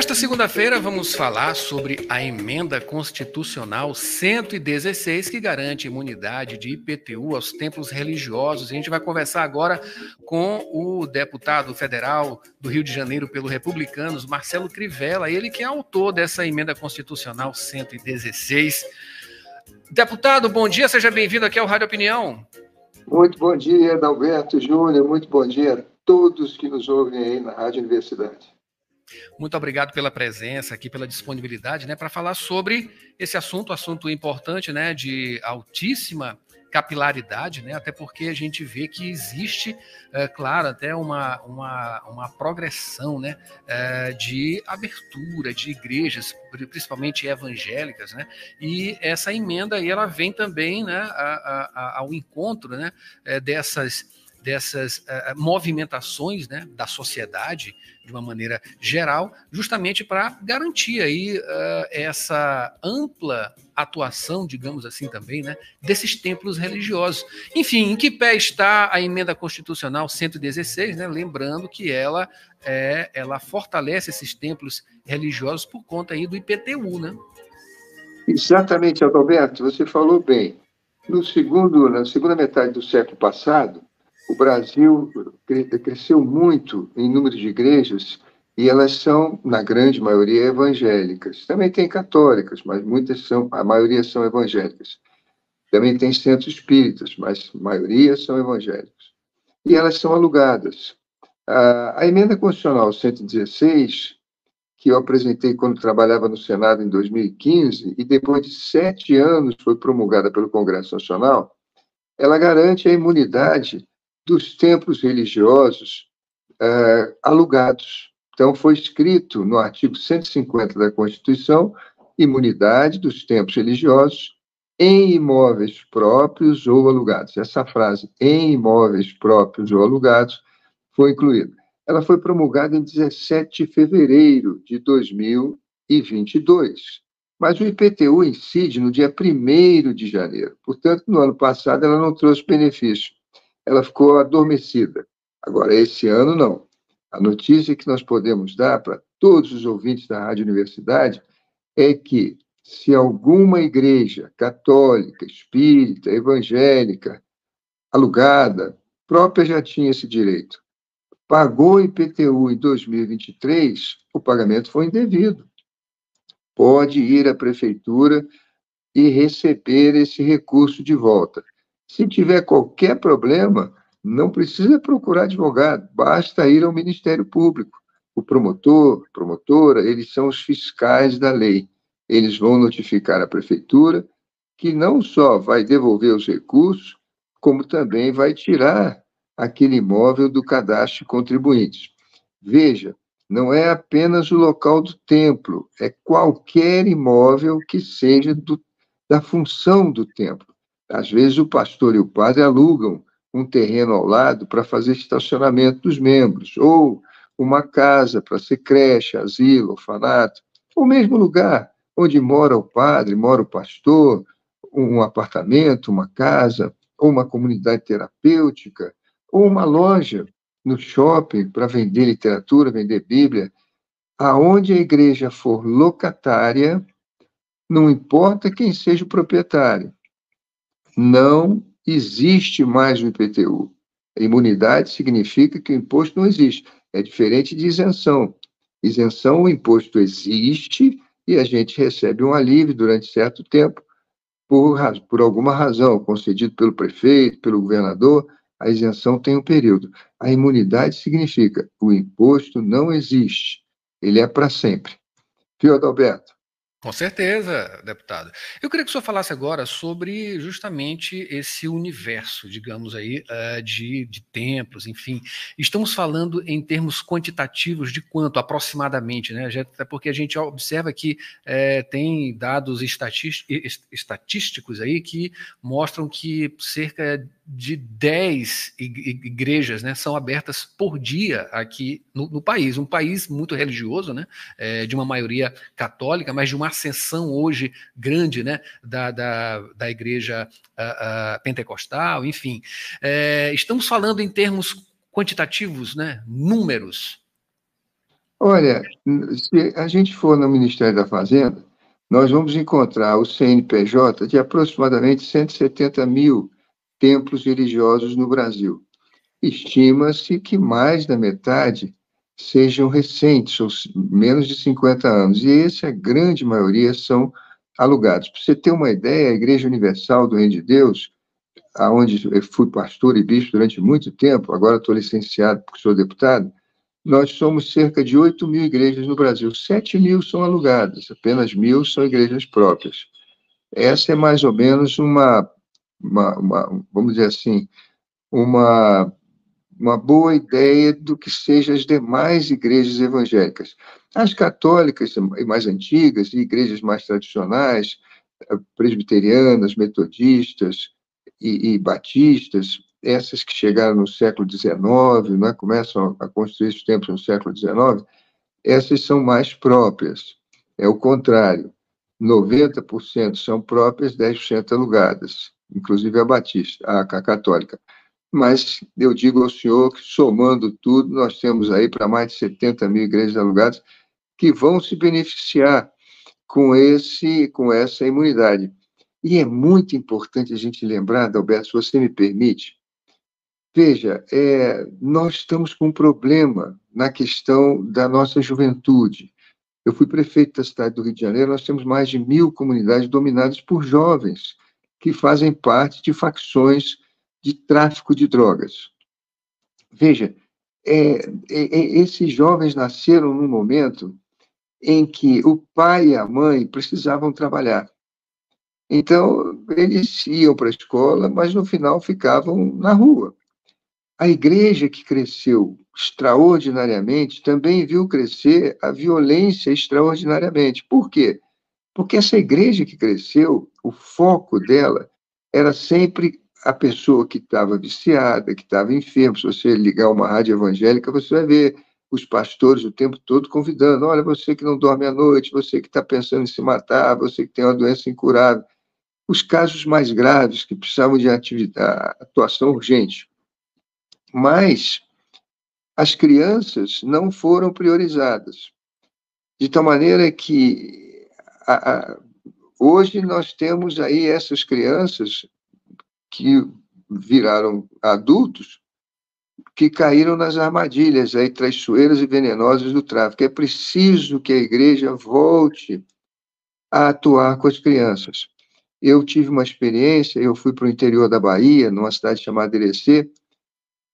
Nesta segunda-feira, vamos falar sobre a emenda constitucional 116, que garante imunidade de IPTU aos templos religiosos. A gente vai conversar agora com o deputado federal do Rio de Janeiro pelo Republicanos, Marcelo Crivella, ele que é autor dessa emenda constitucional 116. Deputado, bom dia, seja bem-vindo aqui ao Rádio Opinião. Muito bom dia, Adalberto Júnior, muito bom dia a todos que nos ouvem aí na Rádio Universidade. Muito obrigado pela presença aqui, pela disponibilidade, né, para falar sobre esse assunto, assunto importante, né, de altíssima capilaridade, né, até porque a gente vê que existe, é, claro, até uma, uma, uma progressão, né, é, de abertura de igrejas, principalmente evangélicas, né, e essa emenda aí, ela vem também, né, a, a, ao encontro, né, é, dessas dessas uh, movimentações né, da sociedade de uma maneira geral, justamente para garantir aí uh, essa ampla atuação, digamos assim também, né, desses templos religiosos. Enfim, em que pé está a emenda constitucional 116, né, lembrando que ela é, ela fortalece esses templos religiosos por conta aí do IPTU, né? Exatamente, Adalberto, você falou bem. No segundo, na segunda metade do século passado, o Brasil cresceu muito em número de igrejas e elas são, na grande maioria, evangélicas. Também tem católicas, mas muitas são, a maioria são evangélicas. Também tem centros espíritas, mas a maioria são evangélicos. E elas são alugadas. A, a emenda constitucional 116, que eu apresentei quando trabalhava no Senado em 2015, e depois de sete anos foi promulgada pelo Congresso Nacional, ela garante a imunidade dos templos religiosos uh, alugados. Então, foi escrito no artigo 150 da Constituição imunidade dos templos religiosos em imóveis próprios ou alugados. Essa frase, em imóveis próprios ou alugados, foi incluída. Ela foi promulgada em 17 de fevereiro de 2022, mas o IPTU incide no dia 1 de janeiro. Portanto, no ano passado, ela não trouxe benefício ela ficou adormecida. Agora, esse ano, não. A notícia que nós podemos dar para todos os ouvintes da Rádio Universidade é que, se alguma igreja católica, espírita, evangélica, alugada, própria já tinha esse direito, pagou IPTU em 2023, o pagamento foi indevido. Pode ir à prefeitura e receber esse recurso de volta. Se tiver qualquer problema, não precisa procurar advogado, basta ir ao Ministério Público. O promotor, promotora, eles são os fiscais da lei. Eles vão notificar a prefeitura que não só vai devolver os recursos, como também vai tirar aquele imóvel do cadastro de contribuintes. Veja, não é apenas o local do templo, é qualquer imóvel que seja do, da função do templo. Às vezes o pastor e o padre alugam um terreno ao lado para fazer estacionamento dos membros, ou uma casa para ser creche, asilo, orfanato, ou mesmo lugar onde mora o padre, mora o pastor, um apartamento, uma casa, ou uma comunidade terapêutica, ou uma loja no shopping para vender literatura, vender Bíblia. Aonde a igreja for locatária, não importa quem seja o proprietário, não existe mais o IPTU. Imunidade significa que o imposto não existe. É diferente de isenção. Isenção, o imposto existe e a gente recebe um alívio durante certo tempo, por, por alguma razão, concedido pelo prefeito, pelo governador, a isenção tem um período. A imunidade significa o imposto não existe, ele é para sempre. Fio Adalberto. Com certeza, deputado. Eu queria que o senhor falasse agora sobre justamente esse universo, digamos aí, eh, de, de templos, enfim. Estamos falando em termos quantitativos de quanto, aproximadamente, né? Até porque a gente observa que é, tem dados estatísticos aí que mostram que cerca de 10 igrejas né, são abertas por dia aqui no, no país. Um país muito religioso, né, é, de uma maioria católica, mas de uma ascensão hoje grande né, da, da, da igreja uh, uh, pentecostal, enfim. É, estamos falando em termos quantitativos, né, números. Olha, se a gente for no Ministério da Fazenda, nós vamos encontrar o CNPJ de aproximadamente 170 mil templos religiosos no Brasil. Estima-se que mais da metade sejam recentes, ou menos de 50 anos, e essa a grande maioria são alugados. Para você ter uma ideia, a Igreja Universal do Reino de Deus, aonde eu fui pastor e bispo durante muito tempo, agora estou licenciado porque sou deputado, nós somos cerca de 8 mil igrejas no Brasil. 7 mil são alugadas, apenas mil são igrejas próprias. Essa é mais ou menos uma uma, uma, vamos dizer assim, uma, uma boa ideia do que sejam as demais igrejas evangélicas. As católicas mais antigas, e igrejas mais tradicionais, eh, presbiterianas, metodistas e, e batistas, essas que chegaram no século XIX, né, começam a construir esses templos no século XIX, essas são mais próprias. É o contrário. 90% são próprias, 10% alugadas inclusive a Batista, a, a Católica. Mas eu digo ao senhor que, somando tudo, nós temos aí para mais de 70 mil igrejas alugadas que vão se beneficiar com, esse, com essa imunidade. E é muito importante a gente lembrar, Adalberto, se você me permite, veja, é, nós estamos com um problema na questão da nossa juventude. Eu fui prefeito da cidade do Rio de Janeiro, nós temos mais de mil comunidades dominadas por jovens que fazem parte de facções de tráfico de drogas. Veja, é, é, é, esses jovens nasceram num momento em que o pai e a mãe precisavam trabalhar. Então, eles iam para a escola, mas no final ficavam na rua. A igreja que cresceu extraordinariamente também viu crescer a violência extraordinariamente. Por quê? Porque essa igreja que cresceu, o foco dela era sempre a pessoa que estava viciada, que estava enferma. Se você ligar uma rádio evangélica, você vai ver os pastores o tempo todo convidando: olha, você que não dorme à noite, você que está pensando em se matar, você que tem uma doença incurável. Os casos mais graves que precisavam de atuação urgente. Mas as crianças não foram priorizadas, de tal maneira que a, a, hoje nós temos aí essas crianças que viraram adultos que caíram nas armadilhas aí traiçoeiras e venenosas do tráfico. É preciso que a igreja volte a atuar com as crianças. Eu tive uma experiência, eu fui para o interior da Bahia, numa cidade chamada Irecê,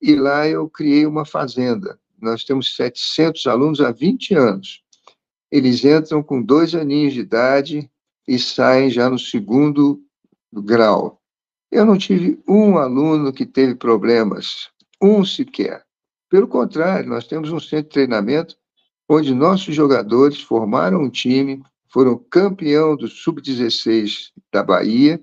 e lá eu criei uma fazenda. Nós temos 700 alunos há 20 anos eles entram com dois aninhos de idade e saem já no segundo grau. Eu não tive um aluno que teve problemas, um sequer. Pelo contrário, nós temos um centro de treinamento onde nossos jogadores formaram um time, foram campeão do sub-16 da Bahia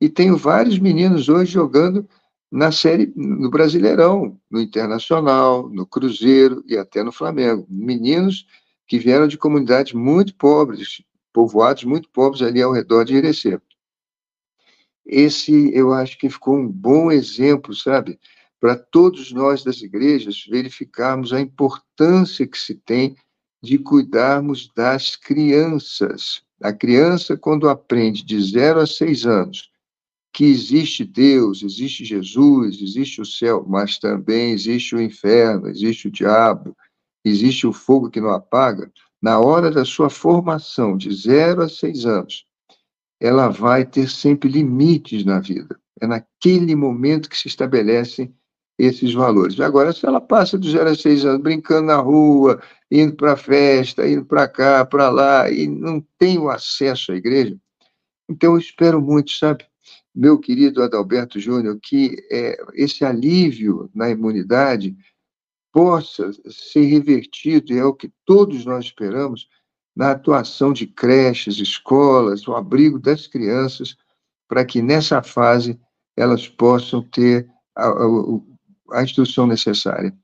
e tenho vários meninos hoje jogando na série no Brasileirão, no Internacional, no Cruzeiro e até no Flamengo. Meninos que vieram de comunidades muito pobres, povoados muito pobres ali ao redor de Irecê. Esse, eu acho que ficou um bom exemplo, sabe, para todos nós das igrejas verificarmos a importância que se tem de cuidarmos das crianças. A criança, quando aprende de zero a seis anos que existe Deus, existe Jesus, existe o céu, mas também existe o inferno, existe o diabo, existe o fogo que não apaga, na hora da sua formação, de zero a seis anos, ela vai ter sempre limites na vida. É naquele momento que se estabelecem esses valores. Agora, se ela passa de zero a seis anos brincando na rua indo para festa, indo para cá, para lá, e não tem o acesso à igreja. Então, eu espero muito, sabe, meu querido Adalberto Júnior, que é, esse alívio na imunidade possa ser revertido, e é o que todos nós esperamos, na atuação de creches, escolas, o abrigo das crianças, para que nessa fase elas possam ter a, a, a instrução necessária.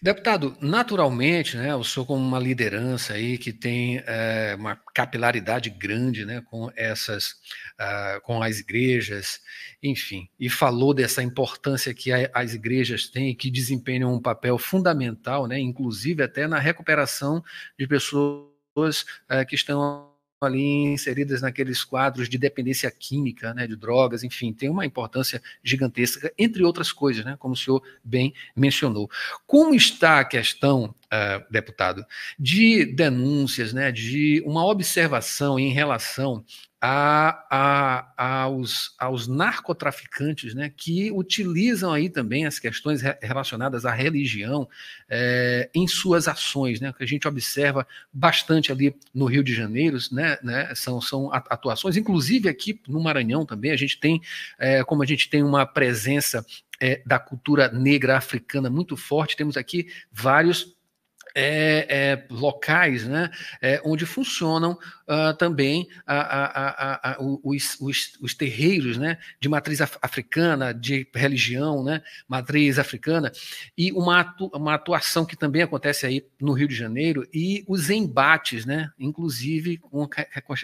Deputado, naturalmente, né, o senhor como uma liderança aí que tem é, uma capilaridade grande, né, com essas, uh, com as igrejas, enfim, e falou dessa importância que a, as igrejas têm, que desempenham um papel fundamental, né, inclusive até na recuperação de pessoas uh, que estão ali inseridas naqueles quadros de dependência química, né, de drogas, enfim, tem uma importância gigantesca, entre outras coisas, né, como o senhor bem mencionou. Como está a questão, uh, deputado, de denúncias, né, de uma observação em relação a, a, aos, aos narcotraficantes, né, que utilizam aí também as questões relacionadas à religião é, em suas ações, né, que a gente observa bastante ali no Rio de Janeiro, né, né, são, são atuações, inclusive aqui no Maranhão também, a gente tem, é, como a gente tem uma presença é, da cultura negra africana muito forte, temos aqui vários é, é, locais né, é, onde funcionam uh, também a, a, a, os, os, os, terreiros né, de matriz africana, de religião, né, matriz africana, e uma, atu, uma atuação que também acontece aí no Rio de Janeiro, e os embates, né, inclusive com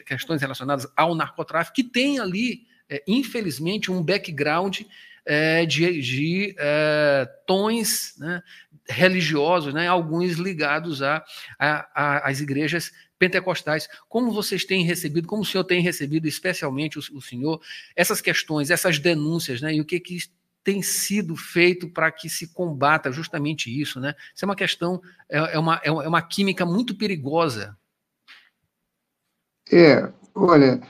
questões relacionadas ao narcotráfico, que tem ali, é, infelizmente, um background é, de, de é, tons né, religiosos, né, alguns ligados a, a, a, às igrejas pentecostais. Como vocês têm recebido, como o senhor tem recebido, especialmente o, o senhor, essas questões, essas denúncias, né, e o que, que tem sido feito para que se combata justamente isso, né? Isso é uma questão, é, é uma, é uma química muito perigosa. É, olha,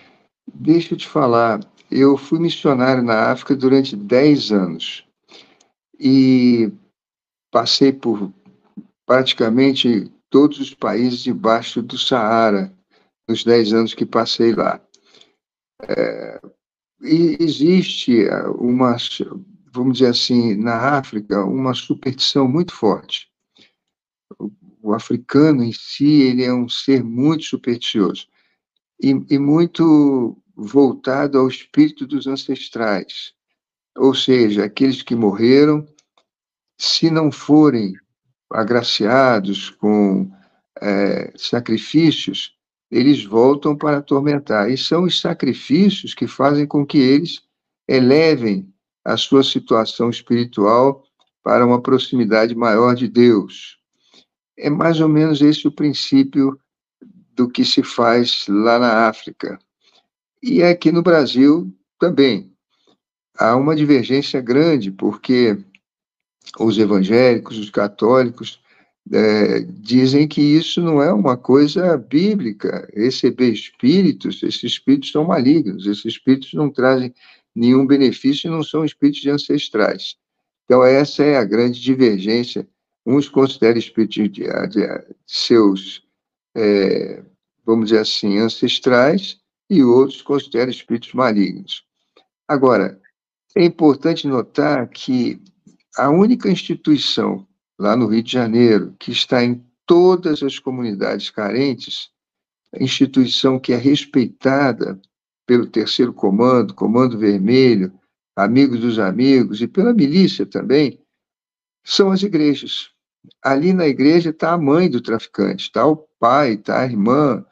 deixa eu te falar, eu fui missionário na África durante 10 anos e passei por praticamente todos os países debaixo do Saara, nos 10 anos que passei lá. É, e existe uma, vamos dizer assim, na África, uma superstição muito forte. O, o africano em si, ele é um ser muito supersticioso e, e muito voltado ao espírito dos ancestrais, ou seja, aqueles que morreram, se não forem agraciados com é, sacrifícios, eles voltam para atormentar. E são os sacrifícios que fazem com que eles elevem a sua situação espiritual para uma proximidade maior de Deus. É mais ou menos esse o princípio do que se faz lá na África. E aqui no Brasil também. Há uma divergência grande, porque os evangélicos, os católicos, é, dizem que isso não é uma coisa bíblica. Receber espíritos, esses espíritos são malignos, esses espíritos não trazem nenhum benefício e não são espíritos de ancestrais. Então, essa é a grande divergência. Uns consideram espíritos de, de, de seus, é, vamos dizer assim, ancestrais, e outros consideram espíritos malignos. Agora, é importante notar que a única instituição lá no Rio de Janeiro que está em todas as comunidades carentes, instituição que é respeitada pelo terceiro comando, Comando Vermelho, Amigos dos Amigos e pela milícia também, são as igrejas. Ali na igreja está a mãe do traficante, está o pai, está a irmã,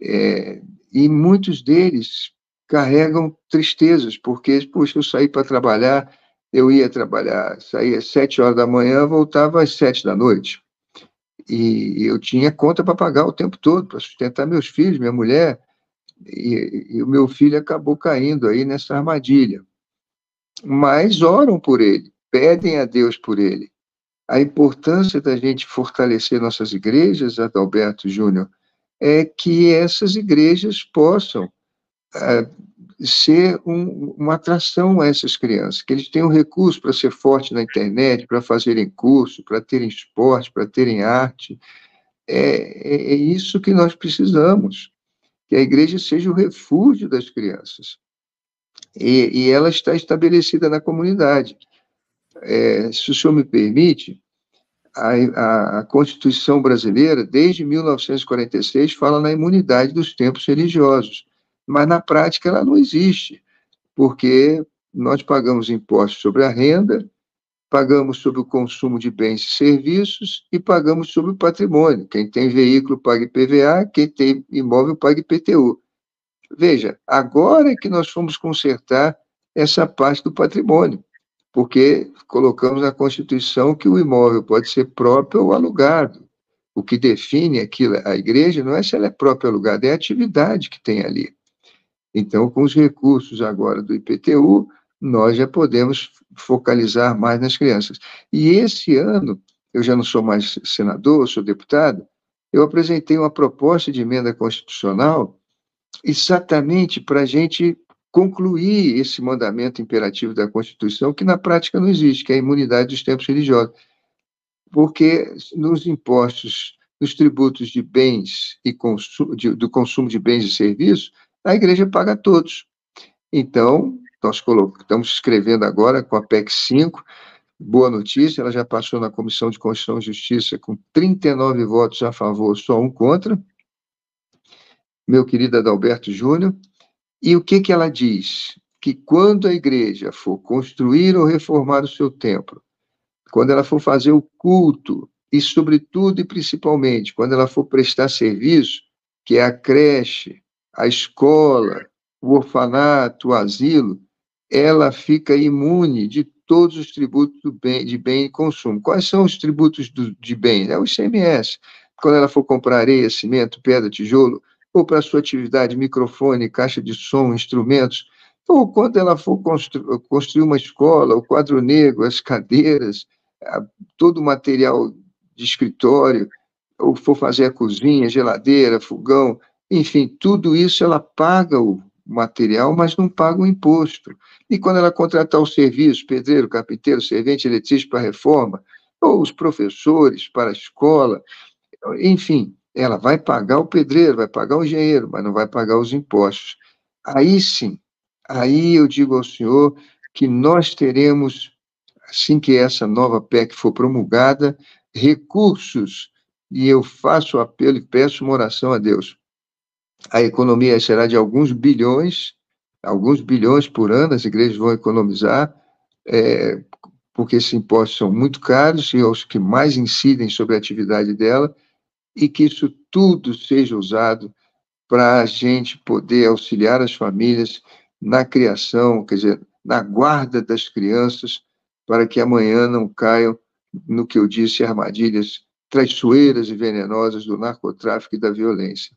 é, e muitos deles carregam tristezas, porque, poxa, eu saí para trabalhar, eu ia trabalhar, saía às sete horas da manhã, voltava às sete da noite. E eu tinha conta para pagar o tempo todo, para sustentar meus filhos, minha mulher, e, e, o meu filho acabou caindo aí nessa armadilha. Mas oram por ele, pedem a Deus por ele. A importância da gente fortalecer nossas igrejas, Adalberto Júnior, é que essas igrejas possam é, ser um, uma atração a essas crianças, que eles tenham recurso para ser forte na internet, para fazerem curso, para terem esporte, para terem arte. É, é, é, isso que nós precisamos, que a igreja seja o refúgio das crianças. E, e ela está estabelecida na comunidade. É, se o senhor me permite, a, a, a, Constituição brasileira, desde 1946, fala na imunidade dos tempos religiosos mas na prática ela não existe, porque nós pagamos impostos sobre a renda, pagamos sobre o consumo de bens e serviços e pagamos sobre o patrimônio. Quem tem veículo paga IPVA, quem tem imóvel paga IPTU. Veja, agora é que nós fomos consertar essa parte do patrimônio, porque colocamos na Constituição que o imóvel pode ser próprio ou alugado. O que define aquilo, a igreja não é se ela é própria ou alugada, é a atividade que tem ali. Então, com os recursos agora do IPTU, nós já podemos focalizar mais nas crianças. E esse ano, eu já não sou mais senador, sou deputado, eu apresentei uma proposta de emenda constitucional exatamente para a gente concluir esse mandamento imperativo da Constituição, que na prática não existe, que é a imunidade dos tempos religiosos. Porque nos impostos, nos tributos de bens e consumo, de, do consumo de bens e serviços, a igreja paga a todos. Então, nós estamos escrevendo agora com a PEC 5, boa notícia, ela já passou na Comissão de Constituição e Justiça com 39 votos a favor, só um contra. Meu querido Adalberto Júnior. E o que, que ela diz? Que quando a igreja for construir ou reformar o seu templo, quando ela for fazer o culto, e sobretudo e principalmente quando ela for prestar serviço, que é a creche, a escola, o orfanato, o asilo, ela fica imune de todos os tributos bem, de bem e consumo. Quais são os tributos do, de bem? É o ICMS. Quando ela for comprar areia, cimento, pedra, tijolo, ou para sua atividade, microfone, caixa de som, instrumentos, ou quando ela for constru construir uma escola, o quadro negro, as cadeiras, todo o material de escritório, ou for fazer a cozinha, geladeira, fogão, enfim, tudo isso ela paga o material, mas não paga o imposto. E quando ela contratar o serviço, pedreiro, carpinteiro, servente, eletricista para a reforma, ou os professores para a escola, enfim, ela vai pagar o pedreiro, vai pagar o engenheiro, mas não vai pagar os impostos. Aí sim, aí eu digo ao senhor que nós teremos, assim que essa nova PEC for promulgada, recursos, e eu faço apelo e peço uma oração a Deus, a economia será de alguns bilhões, alguns bilhões por ano, as igrejas vão economizar, é, porque esses impostos são muito caros e os que mais incidem sobre a atividade dela, e que isso tudo seja usado para a gente poder auxiliar as famílias na criação, quer dizer, na guarda das crianças, para que amanhã não caiam no que eu disse, armadilhas traiçoeiras e venenosas do narcotráfico e da violência.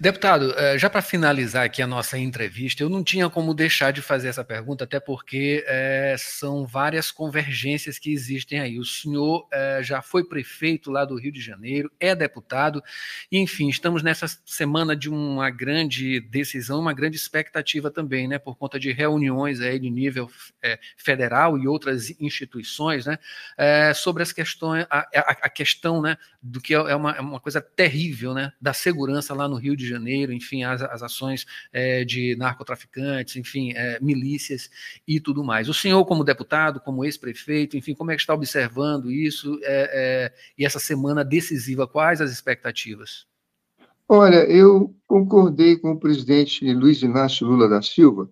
Deputado, eh, já para finalizar aqui a nossa entrevista, eu não tinha como deixar de fazer essa pergunta, até porque é, são várias convergências que existem aí. O senhor é, já foi prefeito lá do Rio de Janeiro, é deputado, e enfim, estamos nessa semana de uma grande decisão, uma grande expectativa também, né, por conta de reuniões aí de nível é, federal e outras instituições, né, sobre as questões, a, a, a, questão, né, do que é uma, é uma coisa terrível, né, da segurança lá no Rio de Janeiro, enfim, as, as ações é, de narcotraficantes, enfim, é, milícias e tudo mais. O senhor, como deputado, como ex-prefeito, enfim, como é que está observando isso é, é e essa semana decisiva? Quais as expectativas? Olha, eu concordei com o presidente Luiz Inácio Lula da Silva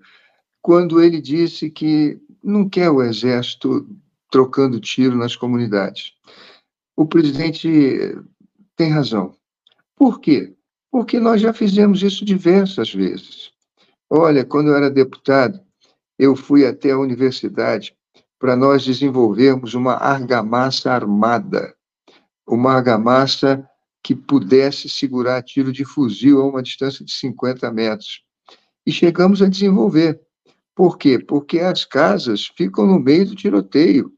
quando ele disse que não quer o exército trocando tiro nas comunidades. O presidente tem razão. Por quê? Porque nós já fizemos isso diversas vezes. Olha, quando eu era deputado, eu fui até a universidade para nós desenvolvermos uma argamassa armada, uma argamassa que pudesse segurar tiro de fuzil a uma distância de 50 metros. E chegamos a desenvolver. Por quê? Porque as casas ficam no meio do tiroteio.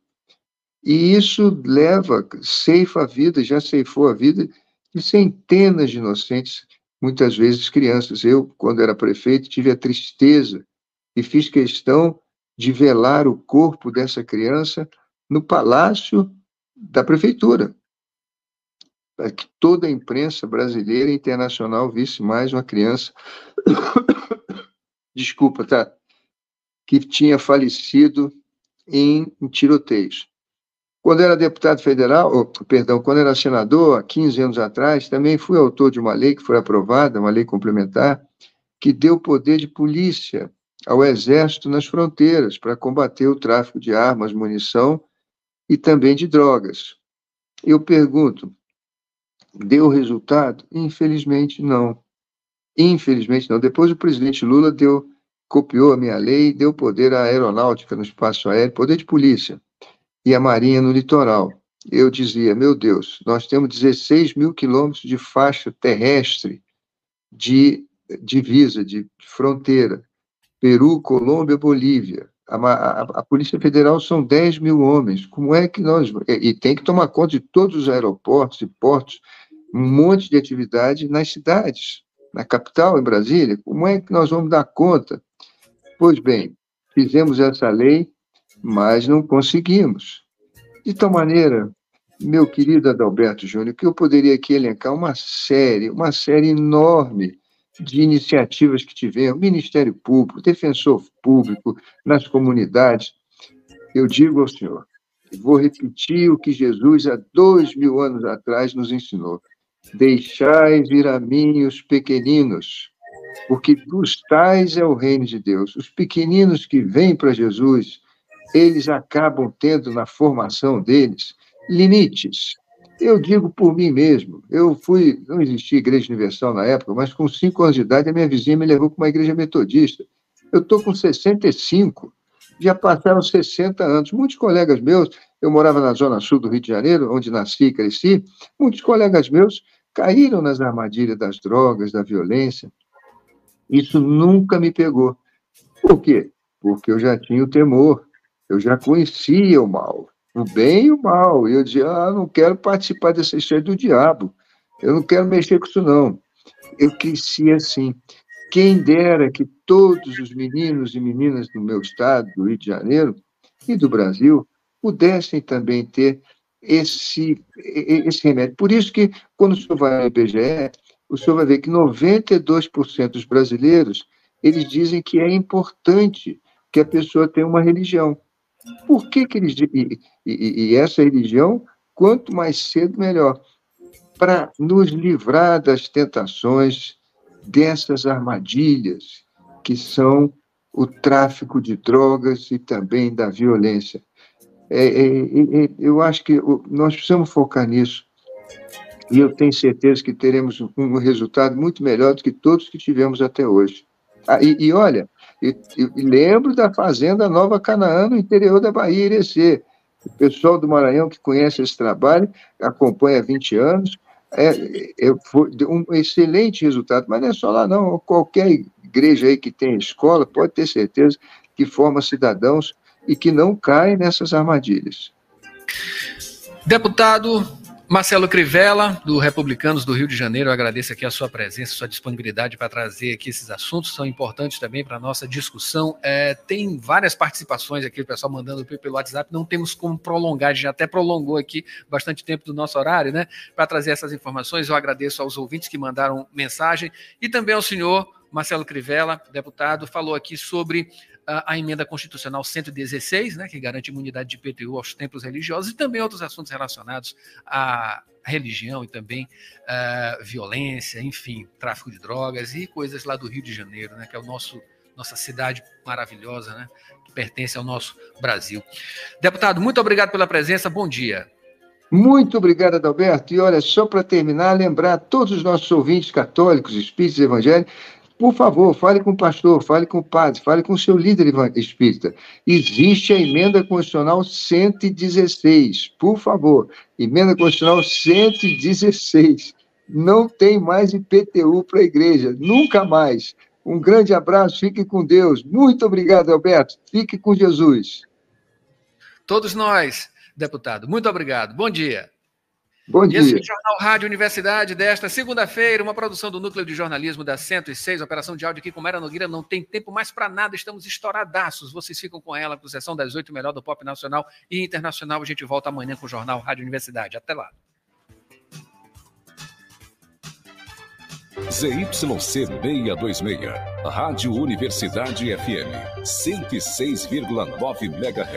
E isso leva, ceifa a vida, já ceifou a vida de centenas de inocentes muitas vezes crianças. Eu, quando era prefeito, tive a tristeza e fiz questão de velar o corpo dessa criança no palácio da prefeitura, para que toda a imprensa brasileira e internacional visse mais uma criança, desculpa, tá, que tinha falecido em, em tiroteios. Quando era deputado federal, ou, perdão, quando era senador, há 15 anos atrás, também fui autor de uma lei que foi aprovada, uma lei complementar, que deu poder de polícia ao Exército nas fronteiras para combater o tráfico de armas, munição e também de drogas. Eu pergunto, deu resultado? Infelizmente, não. Infelizmente, não. Depois o presidente Lula deu, copiou a minha lei deu poder à aeronáutica no espaço aéreo, poder de polícia e a Marinha no litoral. Eu dizia, meu Deus, nós temos 16 mil quilômetros de faixa terrestre de divisa, de fronteira. Peru, Colômbia, Bolívia. A, a, a, Polícia Federal são 10 mil homens. Como é que nós. E, e tem que tomar conta de todos os aeroportos e portos, um monte de atividade nas cidades, na capital, em Brasília. Como é que nós vamos dar conta? Pois bem, fizemos essa lei mas não conseguimos. De tal maneira, meu querido Adalberto Júnior, que eu poderia aqui elencar uma série, uma série enorme de iniciativas que tivemos, Ministério Público, Defensor Público, nas comunidades. Eu digo ao senhor, vou repetir o que Jesus, há dois mil anos atrás, nos ensinou. Deixai vir a mim os pequeninos, porque dos tais é o reino de Deus. Os pequeninos que vêm para Jesus, eles acabam tendo na formação deles limites. Eu digo por mim mesmo. Eu fui, não existia igreja universal na época, mas com cinco anos de idade a minha vizinha me levou para uma igreja metodista. Eu estou com 65, já passaram 60 anos. Muitos colegas meus, eu morava na zona sul do Rio de Janeiro, onde nasci e cresci, muitos colegas meus caíram nas armadilhas das drogas, da violência. Isso nunca me pegou. Por quê? Porque eu já tinha o temor, eu já conhecia o mal, o bem e o mal. E eu dizia, ah, não quero participar dessa história do diabo. Eu não quero mexer com isso, não. Eu cresci assim. Quem dera que todos os meninos e meninas do meu estado, do Rio de Janeiro e do Brasil, pudessem também ter esse, esse remédio. Por isso que, quando o senhor vai ao IBGE, o senhor vai ver que 92% dos brasileiros, eles dizem que é importante que a pessoa tenha uma religião. Por que, que eles. E, e, e essa religião, quanto mais cedo, melhor. Para nos livrar das tentações, dessas armadilhas que são o tráfico de drogas e também da violência. É, é, é, eu acho que nós precisamos focar nisso. E eu tenho certeza que teremos um resultado muito melhor do que todos que tivemos até hoje. Ah, e, e olha, e, e, lembro da Fazenda Nova Canaã, no interior da Bahia, Irecê. O pessoal do Maranhão que conhece esse trabalho, acompanha há 20 anos, é, é, um excelente resultado, mas não é só lá não, qualquer igreja aí que tem escola pode ter certeza que forma cidadãos e que não cai nessas armadilhas. Deputado Marcelo Crivella, do Republicanos do Rio de Janeiro, eu agradeço aqui a sua presença, sua disponibilidade para trazer aqui esses assuntos, são importantes também para a nossa discussão. É, tem várias participações aqui, o pessoal mandando pelo WhatsApp, não temos como prolongar, a gente até prolongou aqui bastante tempo do nosso horário, né, para trazer essas informações. Eu agradeço aos ouvintes que mandaram mensagem e também ao senhor Marcelo Crivella, deputado, falou aqui sobre a, emenda constitucional 116, né, que garante imunidade de PTU aos templos religiosos, e também outros assuntos relacionados à religião e também uh, violência, enfim, tráfico de drogas e coisas lá do Rio de Janeiro, né, que é o nosso nossa cidade maravilhosa, né, que pertence ao nosso Brasil. Deputado, muito obrigado pela presença, bom dia. Muito obrigado, Adalberto. E olha, só para terminar, lembrar todos os nossos ouvintes católicos, espíritos evangélicos, por favor, fale com o pastor, fale com o padre, fale com o seu líder espírita. Existe a emenda constitucional 116. Por favor, emenda constitucional 116. Não tem mais IPTU para a igreja, nunca mais. Um grande abraço, fique com Deus. Muito obrigado, Alberto. Fique com Jesus. Todos nós, deputado. Muito obrigado. Bom dia. Bom dia. Esse é o Jornal Rádio Universidade desta segunda-feira, uma produção do Núcleo de Jornalismo da 106, operação de áudio aqui com Mera Nogueira. Não tem tempo mais para nada, estamos estouradaços. Vocês ficam com ela, com sessão das oito, melhor do pop nacional e internacional. A gente volta amanhã com o Jornal Rádio Universidade. Até lá. ZYC 626, Rádio Universidade FM, 106,9 MHz.